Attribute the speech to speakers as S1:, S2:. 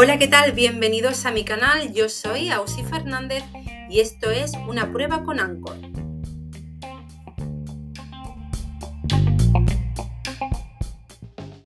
S1: Hola, ¿qué tal? Bienvenidos a mi canal. Yo soy Ausi Fernández y esto es una prueba con Anchor.